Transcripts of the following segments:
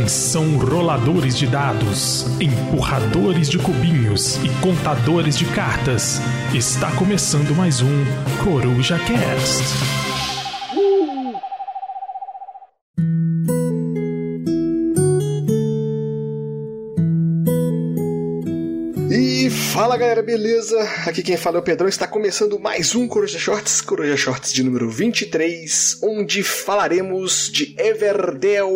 Atenção roladores de dados, empurradores de cubinhos e contadores de cartas. Está começando mais um Coruja Cast. Fala galera, beleza? Aqui quem fala é o Pedrão. Está começando mais um Coruja Shorts, Coruja Shorts de número 23, onde falaremos de Everdell.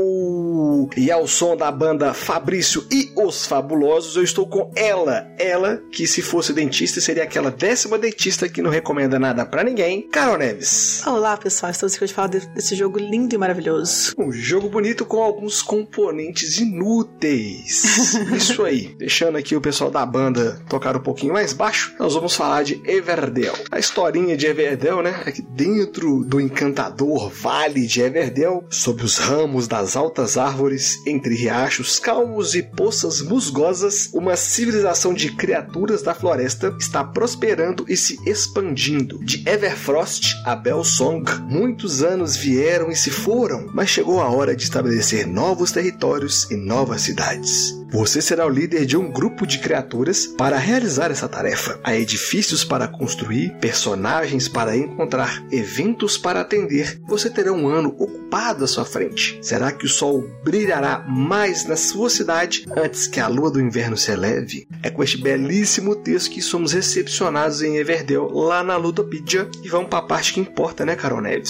E ao som da banda Fabrício e os Fabulosos, eu estou com ela. Ela, que se fosse dentista, seria aquela décima dentista que não recomenda nada para ninguém, Carol Neves. Olá pessoal, estamos aqui hoje falar desse jogo lindo e maravilhoso. Um jogo bonito com alguns componentes inúteis. Isso aí. Deixando aqui o pessoal da banda tocar um pouquinho mais baixo, nós vamos falar de Everdell. A historinha de Everdell, né, é que dentro do encantador vale de Everdell, sob os ramos das altas árvores, entre riachos calmos e poças musgosas, uma civilização de criaturas da floresta está prosperando e se expandindo. De Everfrost a Belsong, muitos anos vieram e se foram, mas chegou a hora de estabelecer novos territórios e novas cidades. Você será o líder de um grupo de criaturas para realizar essa tarefa. Há edifícios para construir, personagens para encontrar, eventos para atender. Você terá um ano ocupado à sua frente. Será que o sol brilhará mais na sua cidade antes que a lua do inverno se eleve? É com este belíssimo texto que somos recepcionados em Everdell, lá na Ludopedia. E vamos para a parte que importa, né, Carol Neves?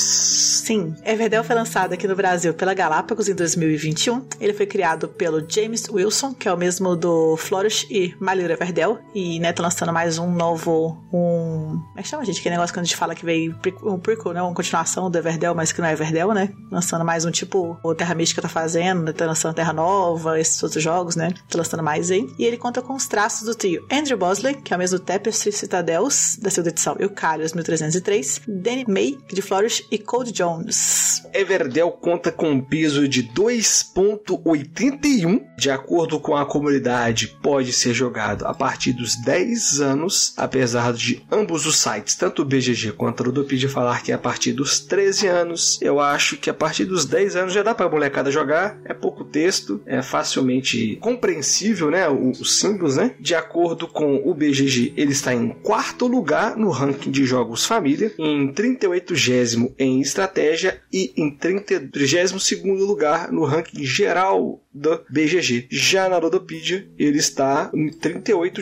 Sim, Everdell foi lançado aqui no Brasil pela Galápagos em 2021. Ele foi criado pelo James Wilson, que é o mesmo do Flourish e Malira Verdel. E, né, tô lançando mais um novo. Um. Como é que chama, gente? Que negócio que a gente fala que veio um prequel, né? Uma continuação do Everdell, mas que não é Everdell, né? Lançando mais um tipo. O Terra Mística tá fazendo, né? Tá lançando Terra Nova, esses outros jogos, né? Tô lançando mais aí. E ele conta com os traços do trio Andrew Bosley, que é o mesmo Tapestry Citadels, da segunda edição, e o Calios 1303, Danny May, de Flourish, e Code Jones. Everdell conta com um peso de 2,81, de acordo com a comunidade, pode ser jogado a partir dos 10 anos, apesar de ambos os sites, tanto o BGG quanto a Ludopedia, falar que é a partir dos 13 anos. Eu acho que a partir dos 10 anos já dá para a molecada jogar, é pouco texto, é facilmente compreensível, né? Os símbolos, né? De acordo com o BGG, ele está em quarto lugar no ranking de jogos família, em 38 em estratégia e em 32 segundo lugar no ranking geral do BGG. Já na Ludopedia, ele está em 38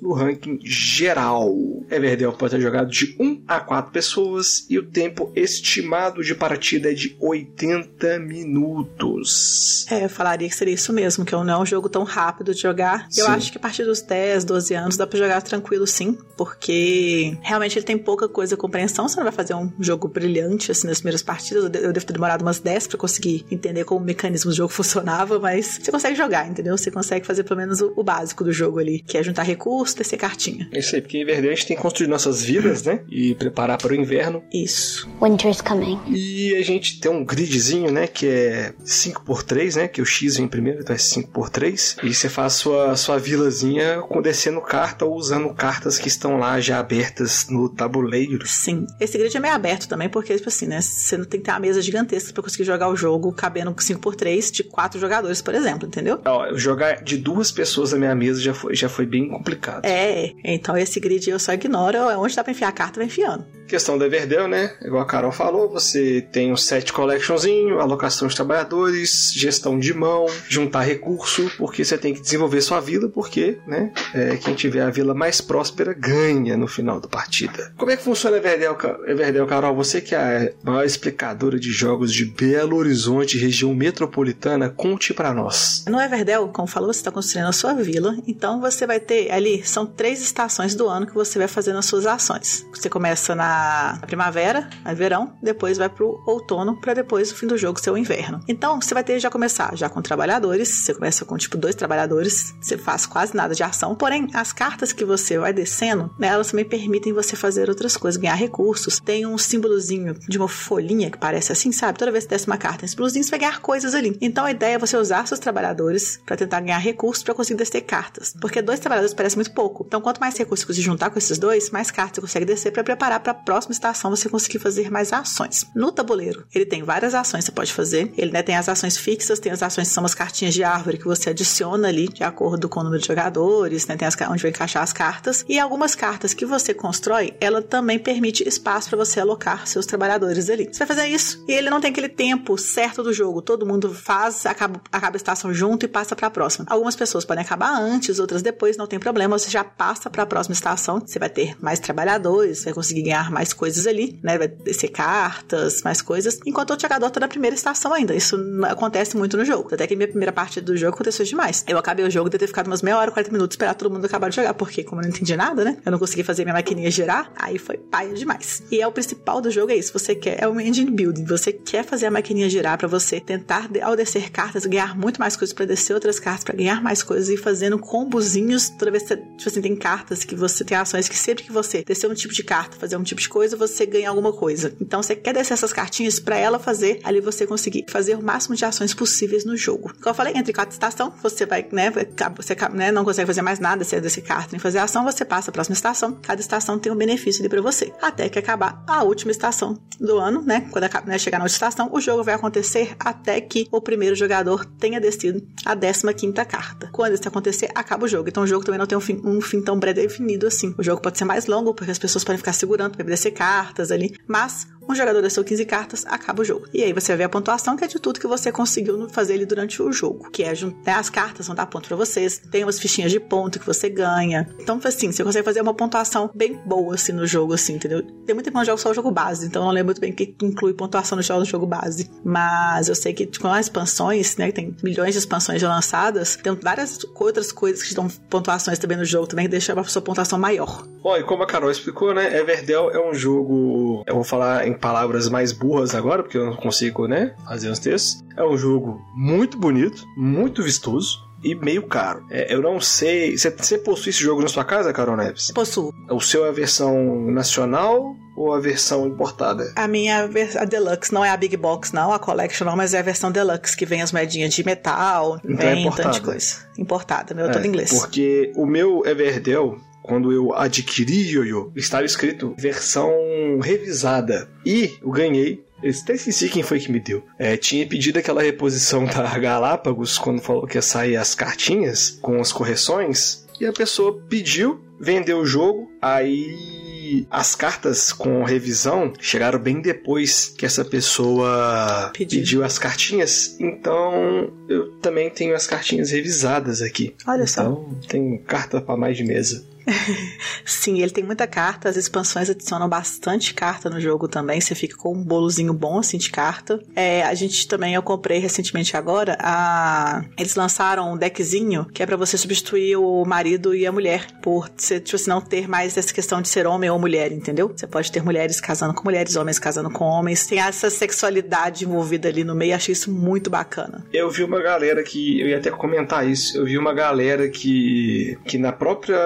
no ranking geral. Everdell pode ser jogado de 1 a 4 pessoas e o tempo estimado de partida é de 80 minutos. É, eu falaria que seria isso mesmo, que não é um jogo tão rápido de jogar. Sim. Eu acho que a partir dos 10, 12 anos dá para jogar tranquilo sim, porque realmente ele tem pouca coisa compreensão, você não vai fazer um jogo brilhante assim nas primeiras partidas. Eu devo ter demorado umas 10 para conseguir entender como o mecanismo do jogo funcionava, mas você consegue jogar, entendeu? Você consegue fazer pelo menos o, o básico do jogo ali, que é juntar recursos, tecer cartinha. É isso aí, porque em verdade a gente tem que construir nossas vidas, né? E preparar para o inverno. Isso. Winter's coming. E a gente tem um gridzinho, né? Que é 5x3, né? Que o X vem primeiro, então é 5x3. E você faz sua, sua vilazinha com descendo carta ou usando cartas que estão lá já abertas no tabuleiro. Sim. Esse grid é meio aberto também, porque, tipo assim, né? Você não tem que ter uma mesa gigantesca para conseguir jogar o jogo cabendo 5x3 de quatro jogadores, por exemplo, entendeu? Ó, jogar de duas pessoas na minha mesa já foi, já foi bem complicado. É, então esse grid eu só ignoro. Onde dá pra enfiar a carta, vai enfiando. Questão do Everdell, né? Igual a Carol falou, você tem o set collectionzinho, alocação de trabalhadores, gestão de mão, juntar recurso, porque você tem que desenvolver sua vila, porque, né? É, quem tiver a vila mais próspera ganha no final da partida. Como é que funciona Everdell, Everdell Carol? Você que é a maior explicadora de jogos de Belo Horizonte, região metropolitana, conte para nós. No Everdell, como falou, você está construindo a sua vila, então você vai ter ali, são três estações do ano que você vai fazer nas suas ações. Você começa na primavera, no verão, depois vai pro outono, para depois, no fim do jogo, ser o inverno. Então, você vai ter já começar já com trabalhadores, você começa com tipo dois trabalhadores, você faz quase nada de ação, porém, as cartas que você vai descendo, né, elas também permitem você fazer outras coisas, ganhar recursos. Tem um símbolozinho de uma folhinha que parece assim, sabe? Toda vez que desce uma carta em símbolozinho, você vai ganhar coisas ali. Então, a ideia é você usar seus trabalhadores para tentar ganhar recursos para conseguir descer cartas, porque dois trabalhadores parece muito pouco. Então, quanto mais recursos você juntar com esses dois, mais cartas você consegue descer para preparar para a próxima estação você conseguir fazer mais ações. No tabuleiro, ele tem várias ações que você pode fazer. Ele né, tem as ações fixas, tem as ações que são as cartinhas de árvore que você adiciona ali de acordo com o número de jogadores, né? Tem as, onde vai encaixar as cartas. E algumas cartas que você constrói, ela também permite espaço para você alocar seus trabalhadores ali. Você vai fazer isso e ele não tem aquele tempo certo do jogo. Todo mundo faz, acaba, acaba a estação junto e passa para a próxima. Algumas pessoas podem acabar antes, outras depois, não tem problema. Você já passa para a próxima estação. Você vai ter mais trabalhadores, vai conseguir ganhar mais coisas ali, né? Vai descer cartas, mais coisas. Enquanto o jogador tá na primeira estação ainda. Isso acontece muito no jogo. Até que minha primeira parte do jogo aconteceu demais. Eu acabei o jogo de ter ficado umas meia hora, 40 minutos esperar todo mundo acabar de jogar, porque como eu não entendi nada, né? Eu não consegui fazer minha maquininha girar, aí foi paia demais. E é o principal do jogo é isso. Você quer, é um engine building. Você quer fazer a maquininha girar para você tentar, ao descer cartas, ganhar muito mais coisas para descer outras cartas, para ganhar mais coisas e fazendo combozinhos toda vez que você, tipo assim, tem cartas que você tem ações que sempre que você descer um tipo de carta, fazer um tipo de coisa, você ganha alguma coisa. Então você quer descer essas cartinhas para ela fazer, ali você conseguir fazer o máximo de ações possíveis no jogo. Como eu falei, entre cada estação, você vai, né, você né, não consegue fazer mais nada, se é carta nem fazer ação, você passa a próxima estação. Cada estação tem um benefício ali para você. Até que acabar a última estação do ano, né? Quando né, chegar na última estação, o jogo vai acontecer até que o primeiro jogador tenha descido a 15 quinta carta. Quando isso acontecer, acaba o jogo. Então o jogo também não tem um fim, um fim tão pré-definido assim. O jogo pode ser mais longo, porque as pessoas podem ficar segurando para descer cartas ali. Mas um jogador desceu 15 cartas, acaba o jogo. E aí você vê a pontuação, que é de tudo que você conseguiu fazer ali durante o jogo. Que é né, as cartas vão dar ponto para vocês, tem umas fichinhas de ponto que você ganha. Então, assim, você consegue fazer uma pontuação bem boa, assim, no jogo, assim, entendeu? Tem muito tempo que jogo só o jogo base, então eu não lembro muito bem o que inclui pontuação no jogo, no jogo base. Mas eu sei que tipo, com as expansões, né, tem milhões de expansões já lançadas, tem várias outras coisas que dão pontuações também no jogo, também que deixam a sua pontuação maior. Bom, e como a Carol explicou, né, Everdell é um jogo, eu vou falar em palavras mais burras agora, porque eu não consigo, né, fazer os textos. É um jogo muito bonito, muito vistoso, e meio caro. É, eu não sei. Você possui esse jogo na sua casa, Carol Neves? Possuo. O seu é a versão nacional ou a versão importada? A minha a Deluxe, não é a Big Box, não, a Collection não, mas é a versão Deluxe, que vem as moedinhas de metal, então vem é um de coisa. Importada, meu é, todo inglês. Porque o meu Everdell, quando eu adquiri Yoyo, estava escrito versão revisada. E eu ganhei eu até esqueci quem foi que me deu. É, tinha pedido aquela reposição da Galápagos quando falou que ia sair as cartinhas com as correções. E a pessoa pediu, vendeu o jogo, aí as cartas com revisão chegaram bem depois que essa pessoa pediu, pediu as cartinhas. Então eu também tenho as cartinhas revisadas aqui. Olha então, só. Tem carta para mais de mesa. Sim, ele tem muita carta. As expansões adicionam bastante carta no jogo também. Você fica com um bolozinho bom assim de carta. É, a gente também, eu comprei recentemente agora. A... Eles lançaram um deckzinho que é para você substituir o marido e a mulher. Por você, tipo assim, não ter mais essa questão de ser homem ou mulher, entendeu? Você pode ter mulheres casando com mulheres, homens casando com homens. Tem essa sexualidade envolvida ali no meio. Achei isso muito bacana. Eu vi uma galera que. Eu ia até comentar isso. Eu vi uma galera que. que na própria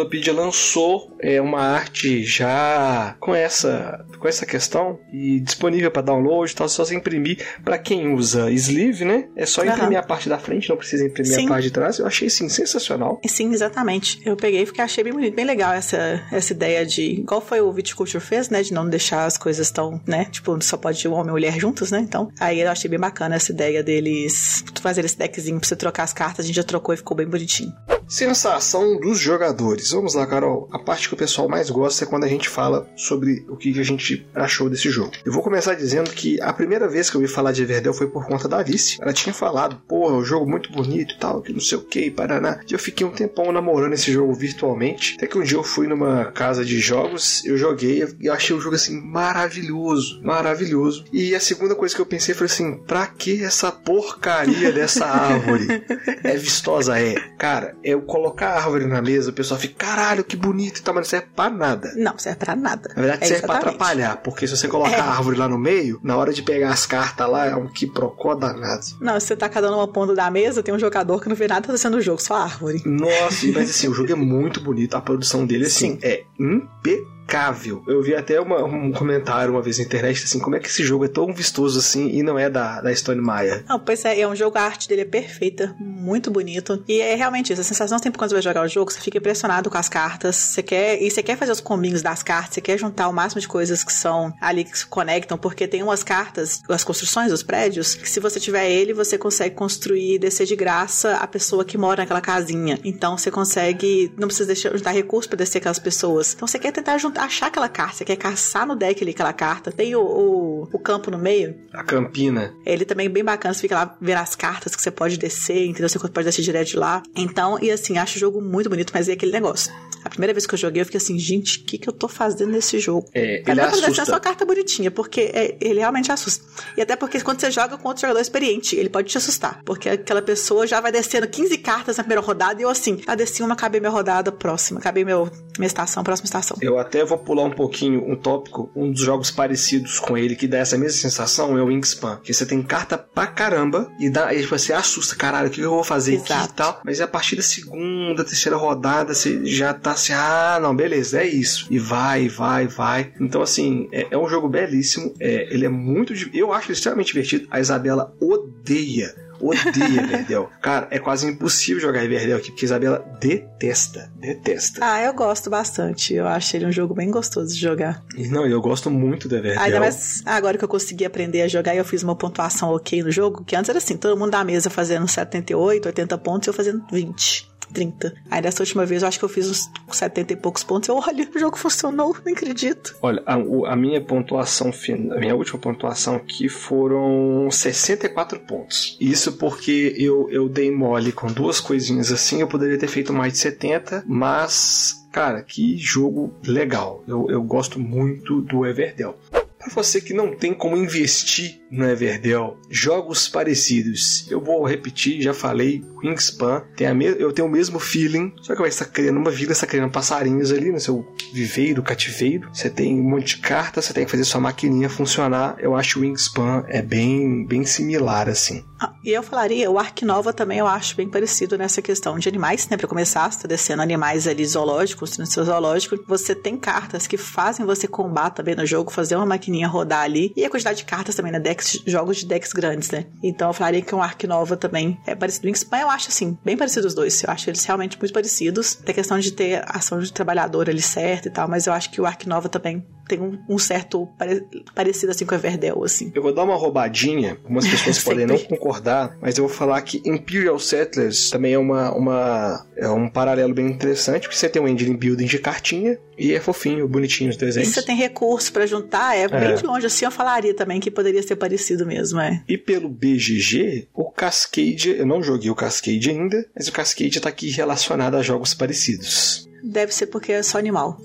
Ludopedia lançou é, uma arte já com essa, com essa questão e disponível para download, tal, só se imprimir. Para quem usa sleeve, né? É só imprimir uhum. a parte da frente, não precisa imprimir Sim. a parte de trás. Eu achei assim sensacional. Sim, exatamente. Eu peguei porque achei bem bonito, bem legal essa, essa ideia de. Igual foi o Viticulture fez, né? De não deixar as coisas tão, né? Tipo, só pode um homem e mulher juntos, né? Então, aí eu achei bem bacana essa ideia deles fazer esse deckzinho pra você trocar as cartas. A gente já trocou e ficou bem bonitinho. Sensação dos jogadores. Vamos lá, Carol. A parte que o pessoal mais gosta é quando a gente fala sobre o que a gente achou desse jogo. Eu vou começar dizendo que a primeira vez que eu ouvi falar de Everdell foi por conta da Alice. Ela tinha falado, porra, o jogo muito bonito e tal, que não sei o que, Paraná. E eu fiquei um tempão namorando esse jogo virtualmente. Até que um dia eu fui numa casa de jogos, eu joguei e achei o jogo assim maravilhoso, maravilhoso. E a segunda coisa que eu pensei foi assim: pra que essa porcaria dessa árvore? é vistosa? É. Cara, é eu colocar a árvore na mesa, o pessoal fica, caralho, que bonito e tal, mas não serve pra nada. Não, serve pra nada. Na verdade, é serve exatamente. pra atrapalhar, porque se você colocar é. a árvore lá no meio, na hora de pegar as cartas lá, é um que procó danado. Não, se você tá cada uma ponta da mesa, tem um jogador que não vê nada fazendo o jogo, só árvore. Nossa, mas assim, o jogo é muito bonito, a produção dele, assim, Sim. é impecável impecável. Eu vi até uma, um comentário uma vez na internet assim, como é que esse jogo é tão vistoso assim e não é da, da Stone Maia? Não, pois é, é um jogo, a arte dele é perfeita, muito bonito. E é realmente isso, a sensação sempre quando você vai jogar o jogo, você fica impressionado com as cartas, você quer, e você quer fazer os combinhos das cartas, você quer juntar o máximo de coisas que são ali que se conectam, porque tem umas cartas, as construções dos prédios, que se você tiver ele, você consegue construir e descer de graça a pessoa que mora naquela casinha. Então você consegue, não precisa deixar, juntar recursos para descer aquelas pessoas. Então você quer tentar juntar, achar aquela carta, você quer caçar no deck ali aquela carta. Tem o, o, o campo no meio. A campina. Ele também é bem bacana, você fica lá vendo as cartas que você pode descer, entendeu? Você pode descer direto de lá. Então, e assim, acho o jogo muito bonito, mas é aquele negócio. A primeira vez que eu joguei, eu fiquei assim, gente, o que, que eu tô fazendo nesse jogo? É, ele pra descer a assusta. sua carta bonitinha? Porque é- ele realmente assusta. E até porque quando você joga com outro jogador experiente, ele pode te assustar. Porque aquela pessoa já vai descendo 15 cartas na primeira rodada e eu assim, ah, desci uma, acabei minha rodada próxima, acabei meu, minha estação, próxima estação. Eu até vou pular um pouquinho um tópico, um dos jogos parecidos com ele que dá essa mesma sensação é o Wingspan, que você tem carta pra caramba e dá, e você assusta, caralho, o que eu vou fazer aqui Exato. e tal. Mas a partir da segunda, terceira rodada, você já tá assim, ah, não, beleza, é isso. E vai, vai, vai. Então, assim, é, é um jogo belíssimo, é, ele é muito, eu acho ele extremamente divertido. A Isabela odeia Odeia Everdell. Cara, é quase impossível jogar Everdell aqui, porque a Isabela detesta. Detesta. Ah, eu gosto bastante. Eu acho ele um jogo bem gostoso de jogar. Não, eu gosto muito do Everdell. Ainda mais agora que eu consegui aprender a jogar e eu fiz uma pontuação ok no jogo, que antes era assim, todo mundo da mesa fazendo 78, 80 pontos e eu fazendo 20. 30. Aí dessa última vez eu acho que eu fiz uns 70 e poucos pontos. Eu, olha, o jogo funcionou, não acredito. Olha, a, a minha pontuação final, a minha última pontuação aqui foram 64 pontos. Isso porque eu, eu dei mole com duas coisinhas assim, eu poderia ter feito mais de 70, mas, cara, que jogo legal. Eu, eu gosto muito do Everdell. Para você que não tem como investir no Everdell, jogos parecidos. Eu vou repetir, já falei, Wingspan, tem a eu tenho o mesmo feeling, só que vai estar criando uma vila, está criando passarinhos ali no seu viveiro, cativeiro. Você tem um monte de cartas, você tem que fazer sua maquininha funcionar. Eu acho o Wingspan é bem, bem similar assim. Ah, e eu falaria, o Ark Nova também eu acho bem parecido nessa questão de animais, né? Pra começar, você tá descendo animais ali zoológicos, no seu zoológico. Você tem cartas que fazem você combater também no jogo, fazer uma maquininha rodar ali. E a quantidade de cartas também, né? Decks, jogos de decks grandes, né? Então eu falaria que um Ark Nova também é parecido. O Wingspan eu acho assim, bem parecido os dois. Eu acho eles realmente muito parecidos. Tem questão de ter ação de trabalhador ali certo e tal, mas eu acho que o Ark Nova também tem um, um certo pare- parecido assim com Everdell, assim. Eu vou dar uma roubadinha, algumas pessoas podem não concordar, mas eu vou falar que Imperial Settlers também é uma, uma é um paralelo bem interessante, porque você tem um engine building de cartinha e é fofinho, bonitinho os E desenhos. se você tem recurso pra juntar, é, É. bem de longe. Assim eu falaria também que poderia ser parecido mesmo, é. E pelo BGG, o Cascade, eu não joguei o Cascade ainda, mas o Cascade tá aqui relacionado a jogos parecidos. Deve ser porque é só animal.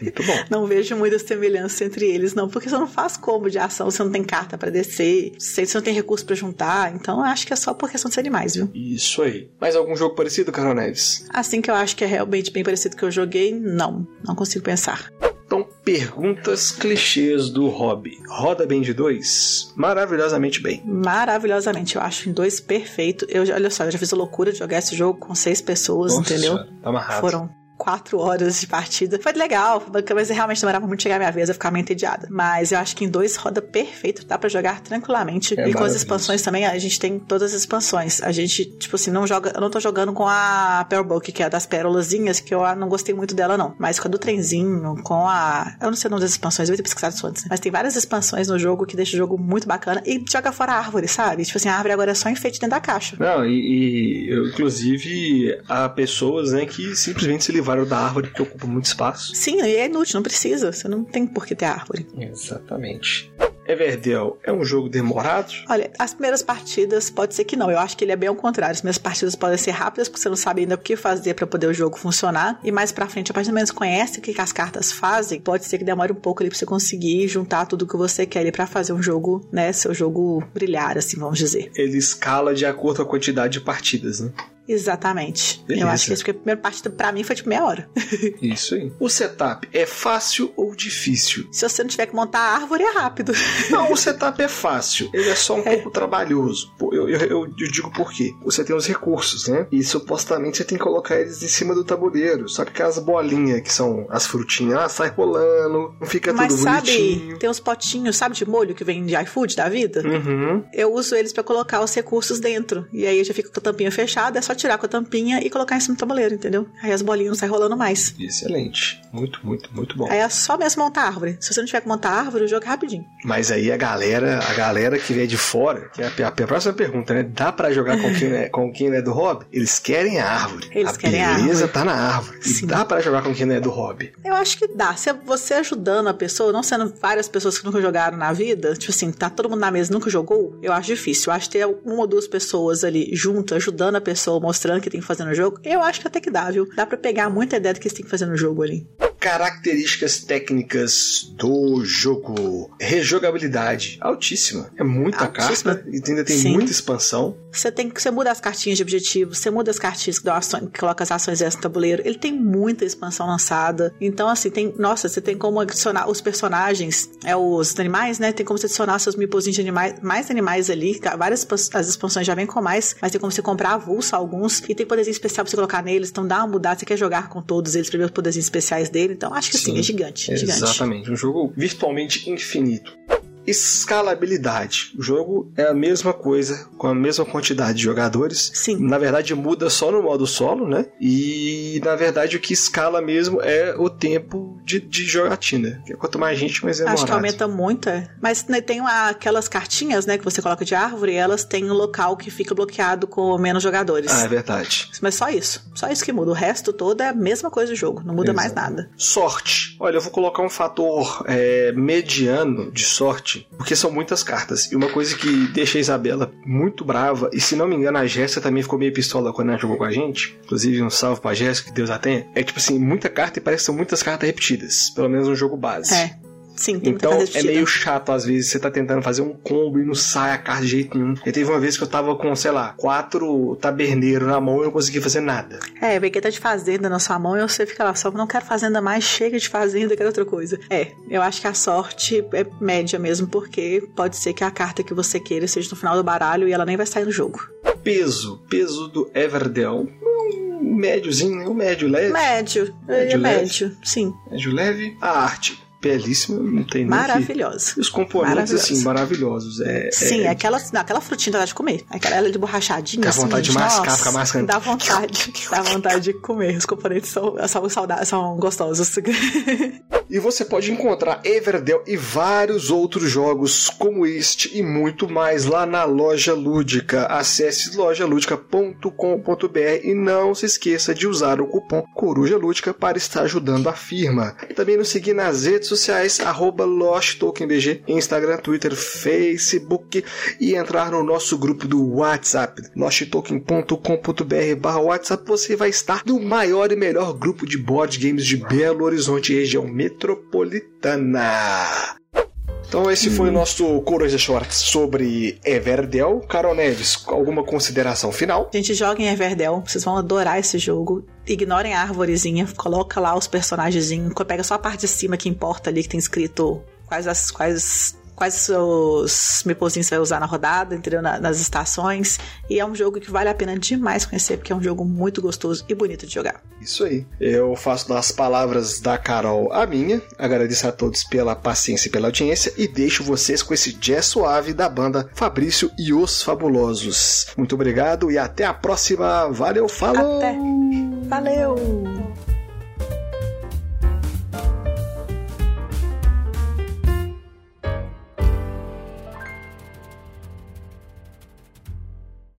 Muito bom. Não vejo muita semelhança entre eles, não. Porque você não faz combo de ação, você não tem carta pra descer, você não tem recurso pra juntar. Então acho que é só por questão de animais, viu? Isso aí. Mais algum jogo parecido, Carol Neves? Assim que eu acho que é realmente bem parecido que eu joguei, não. Não consigo pensar. Perguntas clichês do hobby. Roda bem de dois? Maravilhosamente bem. Maravilhosamente, eu acho em dois perfeito. Eu, olha só, eu já fiz a loucura de jogar esse jogo com seis pessoas, Nossa entendeu? Tá amarrado. Foram quatro horas de partida. Foi legal, mas realmente demorava muito chegar a minha vez, eu ficava meio entediada. Mas eu acho que em dois roda perfeito, dá pra jogar tranquilamente. É e com as expansões também, a gente tem todas as expansões. A gente, tipo assim, não joga. Eu não tô jogando com a Pearl Book, que é a das pérolazinhas, que eu não gostei muito dela, não. Mas com a do trenzinho, com a. Eu não sei o nome das expansões, eu ia ter pesquisado isso antes. né? Mas tem várias expansões no jogo que deixam o jogo muito bacana e joga fora a árvore, sabe? Tipo assim, a árvore agora é só enfeite dentro da caixa. Não, e, e inclusive há pessoas né, que simplesmente se livraram da árvore porque ocupa muito espaço. Sim, e é inútil, não precisa. Você não tem por que ter árvore. Exatamente. Everdell é um jogo demorado? Olha, as primeiras partidas pode ser que não. Eu acho que ele é bem ao contrário. As primeiras partidas podem ser rápidas porque você não sabe ainda o que fazer pra poder o jogo funcionar. E mais pra frente, a partir do que você conhece o que que as cartas fazem, pode ser que demore um pouco ali pra você conseguir juntar tudo que você quer ali pra fazer um jogo, né, seu jogo brilhar, assim, vamos dizer. Ele escala de acordo com a quantidade de partidas, né? Exatamente. Beleza. Eu acho que a primeira parte pra mim foi tipo meia hora. Isso aí. O setup é fácil ou difícil? Se você não tiver que montar a árvore, é rápido. Não, o setup é fácil. Ele é só um pouco trabalhoso. Eu, eu, eu- digo por quê. Você tem os recursos, né? E supostamente você tem que colocar eles em cima do tabuleiro. Só que aquelas bolinhas que são as frutinhas, ah, sai rolando, não fica Mas tudo sabe, bonitinho. tem uns potinhos, sabe, de molho que vem de iFood da vida? Uhum. Eu uso eles pra colocar os recursos dentro. E aí já fica com a tampinha fechada, é só tirar com a tampinha e colocar em cima do tabuleiro, entendeu? Aí as bolinhas não saem rolando mais. Excelente. Muito, muito, muito bom. Aí é só mesmo montar a árvore. Se você não tiver que montar a árvore, o jogo é rapidinho. Mas aí a galera, a galera que vem de fora, que é a, a próxima pergunta, né? Dá pra jogar com quem, é, com quem não é do hobby? Eles querem a árvore. Eles a querem a beleza árvore. tá na árvore. E dá pra jogar com quem não é do hobby. Eu acho que dá. Se você ajudando a pessoa, não sendo várias pessoas que nunca jogaram na vida, tipo assim, tá todo mundo na mesa e nunca jogou, eu acho difícil. Eu acho ter uma ou duas pessoas ali junto, ajudando a pessoa, mostrando o que tem que fazer no jogo, eu acho que até que dá, viu? Dá pra pegar muita ideia do que você tem que fazer no jogo ali. Características técnicas do jogo. Rejogabilidade altíssima. É muita Altíssima. carta e ainda tem Sim. muita expansão. Você tem que você muda as cartinhas de objetivo, você muda as cartinhas que, dão ações, que coloca as ações extras no tabuleiro. Ele tem muita expansão lançada. Então, assim, tem. Nossa, você tem como adicionar os personagens, é os animais, né? Tem como você adicionar seus mipozinhos de animais, mais animais ali. Várias as expansões já vêm com mais, mas tem como você comprar avulso alguns. E tem poderzinho especial pra você colocar neles. Então dá uma mudada. Você quer jogar com todos eles pra ver os poderzinhos especiais dele. Então acho que sim, Sim. é gigante. é gigante. Exatamente. Um jogo virtualmente infinito. Escalabilidade. O jogo é a mesma coisa, com a mesma quantidade de jogadores. Sim. Na verdade, muda só no modo solo, né? E na verdade, o que escala mesmo é o tempo de, de jogatina. Que Quanto mais gente, mais demorado. Acho que aumenta muito, é. Mas né, tem aquelas cartinhas, né, que você coloca de árvore, elas têm um local que fica bloqueado com menos jogadores. Ah, é verdade. Mas só isso. Só isso que muda. O resto todo é a mesma coisa do jogo. Não muda mais Exato. nada. Sorte. Olha, eu vou colocar um fator é, mediano de sorte, porque são muitas cartas. E uma coisa que deixa a Isabela muito brava, e se não me engano, a Jéssica também ficou meio pistola quando ela jogou com a gente. Inclusive, um salve pra Jéssica, que Deus a tenha. É tipo assim, muita carta e parece que são muitas cartas repetidas. Pelo menos no jogo base. É. Sim, tem Então é meio chato às vezes você tá tentando fazer um combo e não sai a carta de jeito nenhum. E teve uma vez que eu tava com, sei lá, quatro taberneiros na mão e eu não consegui fazer nada. É, vem que tá de fazenda na sua mão e você fica lá, só não quero fazenda mais, chega de fazenda, quero outra coisa. É, eu acho que a sorte é média mesmo, porque pode ser que a carta que você queira seja no final do baralho e ela nem vai sair no jogo. Peso. Peso do Everdell. Um médiozinho, né? Um médio leve. Médio, Médio é médio, sim. Médio leve. A arte. Belíssima, não tem que... Maravilhosa. E os componentes, assim, maravilhosos. É, Sim, é... aquela, aquela frutinha dá de comer. Aquela ela de borrachadinha. Dá assim, vontade de mascar, nossa, ficar mascando. Dá vontade. dá vontade de comer. Os componentes são, são, saudáveis, são gostosos. E você pode encontrar Everdell e vários outros jogos como este e muito mais lá na Loja Lúdica. Acesse lojaludica.com.br e não se esqueça de usar o cupom Coruja Lúdica para estar ajudando a firma. E também nos seguir nas redes sociais, arroba LostTokenBG, Instagram, Twitter, Facebook e entrar no nosso grupo do WhatsApp, losttoken.com.br barra WhatsApp, você vai estar no maior e melhor grupo de board games de Belo Horizonte, região metropolitana. Então esse foi o nosso Coruja Shorts sobre Everdell. Carol Neves, alguma consideração final? Gente, joguem Everdell. Vocês vão adorar esse jogo. Ignorem a arvorezinha. Coloca lá os personagenzinhos. Pega só a parte de cima que importa ali, que tem escrito quais as... Quais quais os meeplezinhos você vai usar na rodada, entendeu? Na- nas estações. E é um jogo que vale a pena demais conhecer, porque é um jogo muito gostoso e bonito de jogar. Isso aí. Eu faço das palavras da Carol a minha. Agradeço a todos pela paciência e pela audiência e deixo vocês com esse jazz suave da banda Fabrício e os Fabulosos. Muito obrigado e até a próxima. Valeu, falou! Até! Valeu!